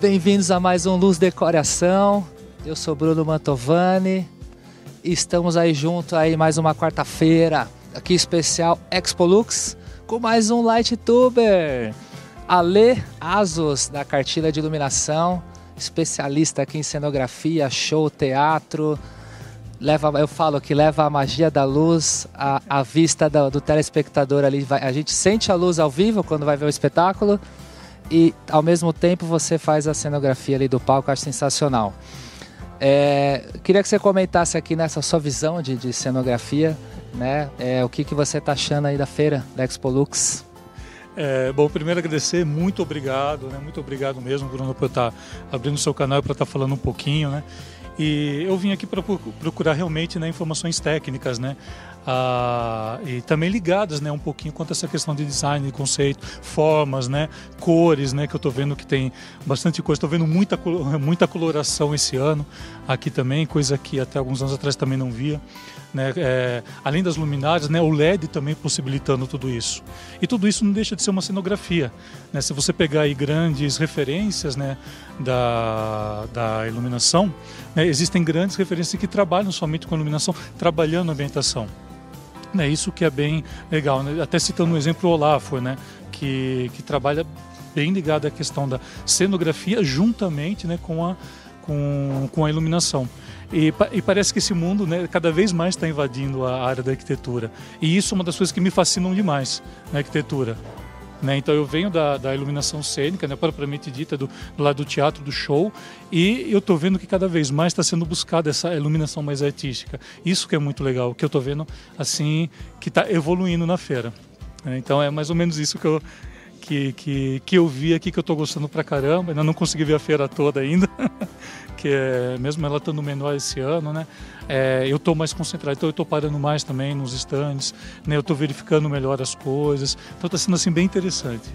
Bem-vindos a mais um Luz Decoração. Eu sou Bruno Mantovani. Estamos aí junto aí mais uma quarta-feira, aqui especial Expolux, com mais um Light Tuber. Ale Asos da Cartilha de Iluminação, especialista aqui em cenografia, show, teatro. Leva, eu falo que leva a magia da luz à, à vista do, do telespectador ali. A gente sente a luz ao vivo quando vai ver o espetáculo e ao mesmo tempo você faz a cenografia ali do palco, acho sensacional. É, queria que você comentasse aqui nessa sua visão de, de cenografia, né? É, o que, que você está achando aí da feira da Expo Lux? É, bom, primeiro agradecer, muito obrigado, né? Muito obrigado mesmo, Bruno, por estar abrindo o seu canal para estar falando um pouquinho, né? E eu vim aqui para procurar realmente né, informações técnicas, né? Ah, e também ligadas né, um pouquinho quanto a essa questão de design, de conceito, formas, né, cores, né, que eu estou vendo que tem bastante coisa. Estou vendo muita, muita coloração esse ano aqui também, coisa que até alguns anos atrás também não via. Né, é, além das luminárias, né, o LED também possibilitando tudo isso. E tudo isso não deixa de ser uma cenografia. Né? Se você pegar aí grandes referências né, da, da iluminação, né, existem grandes referências que trabalham somente com iluminação, trabalhando a ambientação. É isso que é bem legal. Né? Até citando um exemplo o Olafo, né? que, que trabalha bem ligado à questão da cenografia juntamente né, com, a, com, com a iluminação. E, e, parece que esse mundo né, cada vez mais está invadindo a área da arquitetura. E isso é uma das coisas que me fascinam demais na arquitetura. Né? Então eu venho da, da iluminação cênica, né, propriamente dita, do, do, lado do teatro, do show, e eu estou vendo que cada vez mais está sendo buscada essa iluminação mais artística. Isso que é muito legal, que eu estou vendo assim que está evoluindo na feira. Né? Então é mais ou menos isso que eu, que, que, que eu vi aqui que eu estou gostando pra caramba. Ainda não consegui ver a feira toda ainda, que é, mesmo ela estando menor esse ano, né? É, eu estou mais concentrado, então eu estou parando mais também nos estandes, né? Eu estou verificando melhor as coisas, então está sendo assim bem interessante.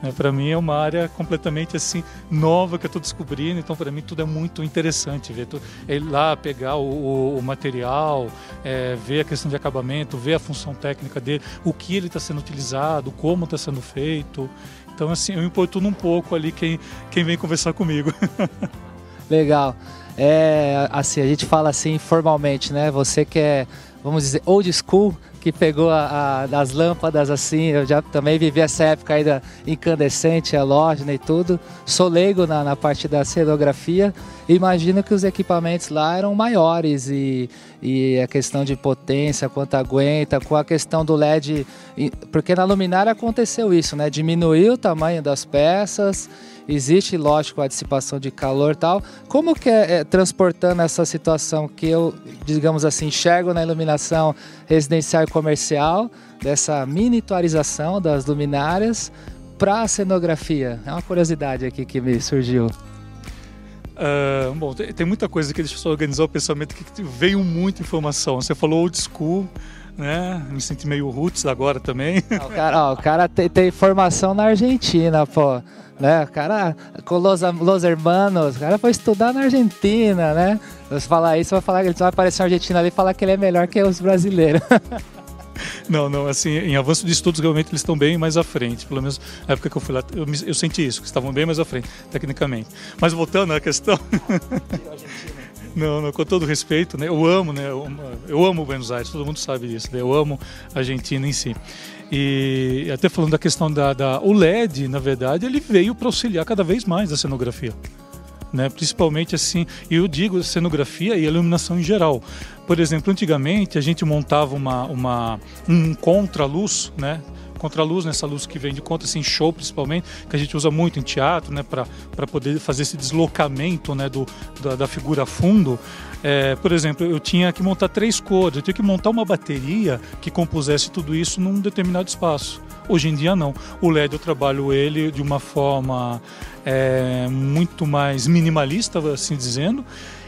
Né? Para mim é uma área completamente assim nova que eu estou descobrindo, então para mim tudo é muito interessante ver é ir lá pegar o, o, o material, é, ver a questão de acabamento, ver a função técnica dele, o que ele está sendo utilizado, como está sendo feito. Então assim eu importuno um pouco ali quem quem vem conversar comigo. Legal. É, assim, a gente fala assim formalmente, né? Você que é, vamos dizer, old school, que pegou a, a, das lâmpadas assim, eu já também vivi essa época aí da incandescente, halógena e tudo. Sou leigo na, na parte da cenografia. Imagino que os equipamentos lá eram maiores e, e a questão de potência, quanto aguenta, com a questão do LED, porque na luminária aconteceu isso, né? Diminuiu o tamanho das peças existe, lógico, a dissipação de calor tal. Como que é, é, transportando essa situação que eu, digamos assim, enxergo na iluminação residencial e comercial, dessa miniaturização das luminárias, para a cenografia? É uma curiosidade aqui que me surgiu. Uh, bom, tem, tem, muita coisa que deixa eu só organizar o pensamento que veio muita informação. Você falou old school, né? Me senti meio roots agora também. o cara, ó, o cara tem, tem, formação na Argentina, pô. Né? O cara, com Los, Los Hermanos, o cara foi estudar na Argentina, né? Se falar isso, vai falar que ele vai aparecer na Argentina ali e falar que ele é melhor que os brasileiros. Não, não, assim, em avanço de estudos, realmente eles estão bem mais à frente. Pelo menos na época que eu fui lá, eu, eu senti isso, que estavam bem mais à frente, tecnicamente. Mas voltando à questão. Não, não, com todo respeito, né? Eu amo, né? Eu, eu amo Buenos Aires, todo mundo sabe disso. Né? Eu amo a Argentina em si. E até falando da questão da, da o LED, na verdade, ele veio para auxiliar cada vez mais a cenografia. Né? Principalmente assim, e eu digo cenografia e iluminação em geral. Por exemplo, antigamente a gente montava uma, uma um contraluz, né? Contraluz, nessa luz que vem de conta, assim, show principalmente, que a gente usa muito em teatro, né, para poder fazer esse deslocamento, né, do, da, da figura fundo. É, por exemplo, eu tinha que montar três cores, eu tinha que montar uma bateria que compusesse tudo isso num determinado espaço. Hoje em dia não. O LED eu trabalho ele de uma forma é, muito mais minimalista, assim dizendo,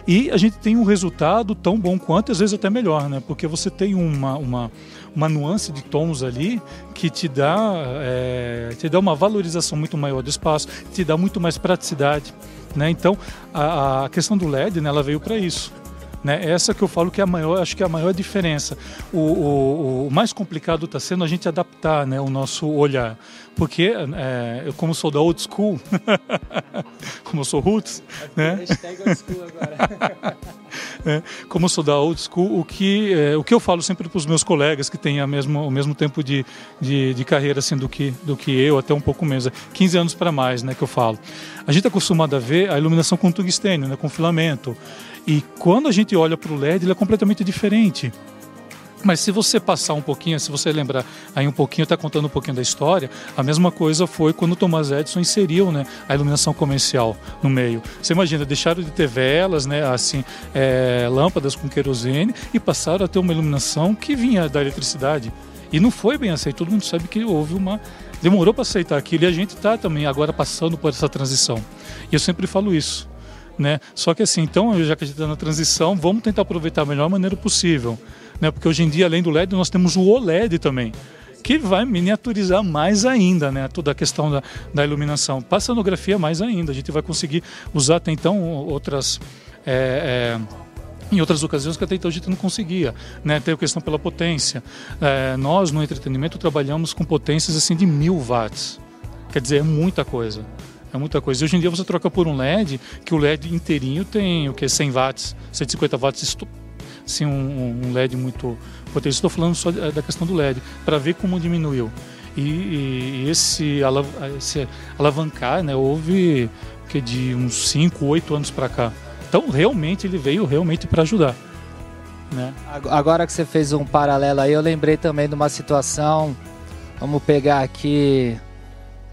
e a gente tem um resultado tão bom quanto, às vezes até melhor, né? Porque você tem uma, uma, uma nuance de tons ali que te dá, é, te dá uma valorização muito maior do espaço, te dá muito mais praticidade. Né? Então, a, a questão do LED né, ela veio para isso. Né? Essa que eu falo que é a maior, acho que é a maior diferença. O, o, o mais complicado está sendo a gente adaptar né, o nosso olhar. Porque é, eu, como sou da old school, como eu sou roots, né? é, como eu sou da old school, o que, é, o que eu falo sempre para os meus colegas que têm a mesmo, o mesmo tempo de, de, de, carreira assim, do, que, do que eu, até um pouco menos, 15 anos para mais, né, que eu falo. A gente está acostumado a ver a iluminação com tungstênio, né, com filamento. E quando a gente olha para o LED, ele é completamente diferente. Mas se você passar um pouquinho, se você lembrar aí um pouquinho, está contando um pouquinho da história, a mesma coisa foi quando o Thomas Edison inseriu né, a iluminação comercial no meio. Você imagina, deixaram de ter velas, né, assim, é, lâmpadas com querosene e passaram a ter uma iluminação que vinha da eletricidade. E não foi bem aceito, todo mundo sabe que houve uma. Demorou para aceitar aquilo e a gente está também agora passando por essa transição. E eu sempre falo isso. Né? Só que assim, então, já que a gente está na transição, vamos tentar aproveitar da melhor maneira possível né? Porque hoje em dia, além do LED, nós temos o OLED também que vai miniaturizar mais ainda né, toda a questão da, da iluminação. Para a sonografia, mais ainda. A gente vai conseguir usar até então outras. É, é, em outras ocasiões que até então a gente não conseguia, né? Tem a questão pela potência. É, nós no entretenimento trabalhamos com potências assim de mil watts. Quer dizer, é muita coisa. É muita coisa. E hoje em dia você troca por um LED, que o LED inteirinho tem o que 100 watts, 150 watts assim, um, um LED muito potente. Estou falando só da questão do LED, para ver como diminuiu. E, e esse, alav esse, alavancar né, houve que de uns 5, 8 anos para cá. Então, realmente, ele veio realmente para ajudar. Né? Agora que você fez um paralelo aí, eu lembrei também de uma situação, vamos pegar aqui,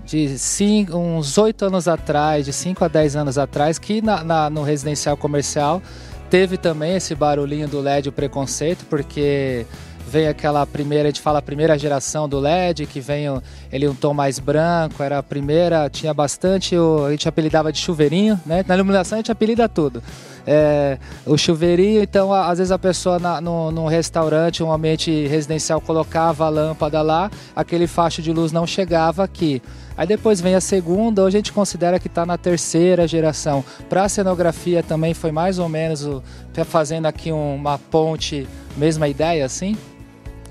de cinco, uns 8 anos atrás, de 5 a 10 anos atrás, que na, na, no residencial comercial teve também esse barulhinho do LED, o preconceito, porque vem aquela primeira, a gente fala a primeira geração do LED, que vem ele um tom mais branco, era a primeira, tinha bastante, a gente apelidava de chuveirinho, né? Na iluminação a gente apelida tudo. É, o chuveirinho, então às vezes a pessoa na, no, num restaurante, um ambiente residencial, colocava a lâmpada lá, aquele facho de luz não chegava aqui. Aí depois vem a segunda, hoje a gente considera que está na terceira geração. Para a cenografia também foi mais ou menos o, fazendo aqui uma ponte, mesma ideia assim?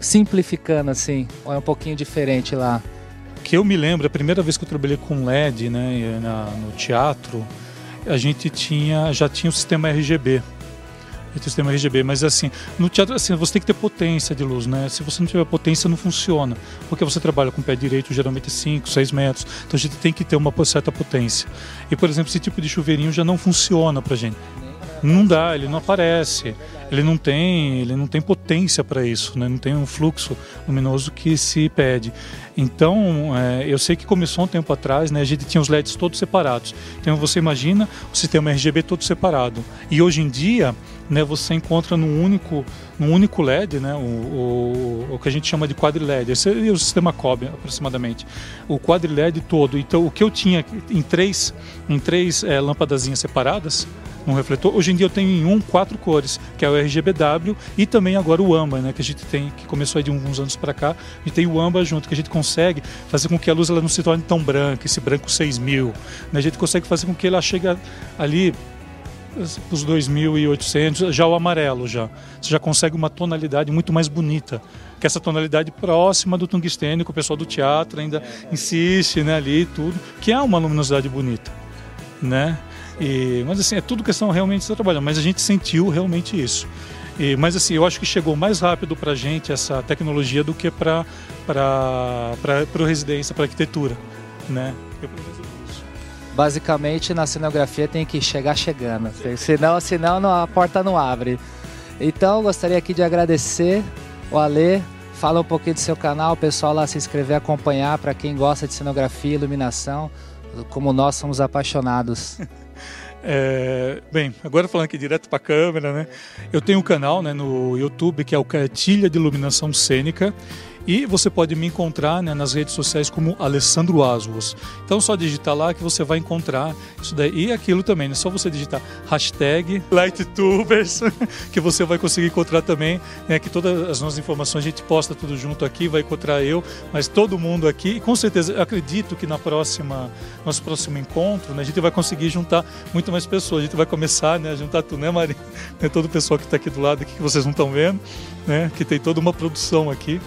Simplificando assim, ou é um pouquinho diferente lá? Que eu me lembro, a primeira vez que eu trabalhei com LED né, no teatro, a gente tinha, já tinha o sistema RGB o sistema RGB, mas assim, no teatro assim, você tem que ter potência de luz, né? Se você não tiver potência, não funciona, porque você trabalha com o pé direito geralmente 5, 6 metros, então a gente tem que ter uma certa potência. E, por exemplo, esse tipo de chuveirinho já não funciona pra gente. Não dá, ele não aparece, ele não tem, ele não tem potência para isso, né? não tem um fluxo luminoso que se pede. Então, é, eu sei que começou um tempo atrás, né? a gente tinha os LEDs todos separados. Então, você imagina o sistema RGB todo separado. E hoje em dia, né, você encontra num único, num único LED, né, o, o, o que a gente chama de quadri LED. Esse é o sistema COB, aproximadamente. O quadri LED todo. Então, o que eu tinha em três, em três é, separadas, um refletor. Hoje em dia eu tenho em um quatro cores, que é o RGBW e também agora o AMBA, né, que a gente tem, que começou de uns anos para cá. A gente tem o AMBA junto, que a gente consegue fazer com que a luz ela não se torne tão branca, esse branco 6000. Né, a gente consegue fazer com que ela chegue ali os 2.800, já o amarelo já. Você já consegue uma tonalidade muito mais bonita. Que essa tonalidade próxima do tungstênio, que o pessoal do teatro ainda insiste né, ali tudo, que é uma luminosidade bonita. Né? E, mas assim, é tudo questão realmente de trabalhar, mas a gente sentiu realmente isso. E, mas assim, eu acho que chegou mais rápido para a gente essa tecnologia do que para o residência, para arquitetura. Né? Basicamente na cenografia tem que chegar chegando, senão, senão a porta não abre. Então gostaria aqui de agradecer o Alê, fala um pouquinho do seu canal, o pessoal lá se inscrever, acompanhar para quem gosta de cenografia, iluminação, como nós somos apaixonados. É, bem, agora falando aqui direto para a câmera, né? Eu tenho um canal né, no YouTube que é o Cartilha de Iluminação Cênica E você pode me encontrar né, nas redes sociais como Alessandro Aswas. Então só digitar lá que você vai encontrar isso daí. E aquilo também, é só você digitar hashtag LightTubers que você vai conseguir encontrar também, né, que todas as nossas informações a gente posta tudo junto aqui, vai encontrar eu, mas todo mundo aqui. E com certeza, acredito que na próxima, nosso próximo encontro, né, a gente vai conseguir juntar muito mais pessoas. A gente vai começar né, a juntar tudo, né, Maria? Né, todo o pessoal que está aqui do lado, aqui, que vocês não estão vendo, né, que tem toda uma produção aqui.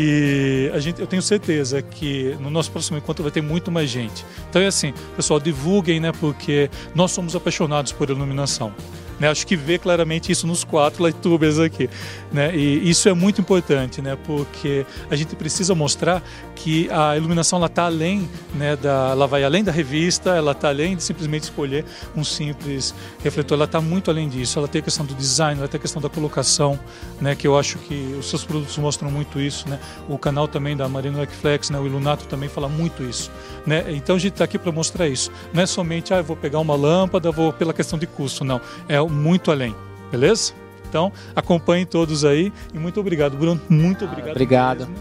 E a gente, eu tenho certeza que no nosso próximo encontro vai ter muito mais gente. Então é assim, pessoal, divulguem, né? Porque nós somos apaixonados por iluminação. Né? Acho que vê claramente isso nos quatro lightubers aqui. Né? E isso é muito importante, né? porque a gente precisa mostrar que a iluminação está além, né, da, ela vai além da revista, ela está além de simplesmente escolher um simples refletor, ela está muito além disso. Ela tem a questão do design, ela tem a questão da colocação, né, que eu acho que os seus produtos mostram muito isso. Né? O canal também da Marino Flex, né, o Ilunato também fala muito isso. Né? Então a gente está aqui para mostrar isso. Não é somente, ah, eu vou pegar uma lâmpada, vou pela questão de custo, não. É muito além, beleza? Então, acompanhem todos aí e muito obrigado, Bruno. Muito obrigado. obrigado. Mesmo,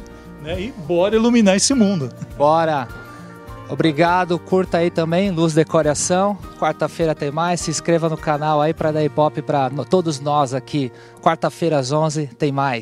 né? E bora iluminar esse mundo. Bora! Obrigado, curta aí também, Luz Decoração. Quarta-feira tem mais. Se inscreva no canal aí para dar hop para todos nós aqui. Quarta-feira às 11 tem mais.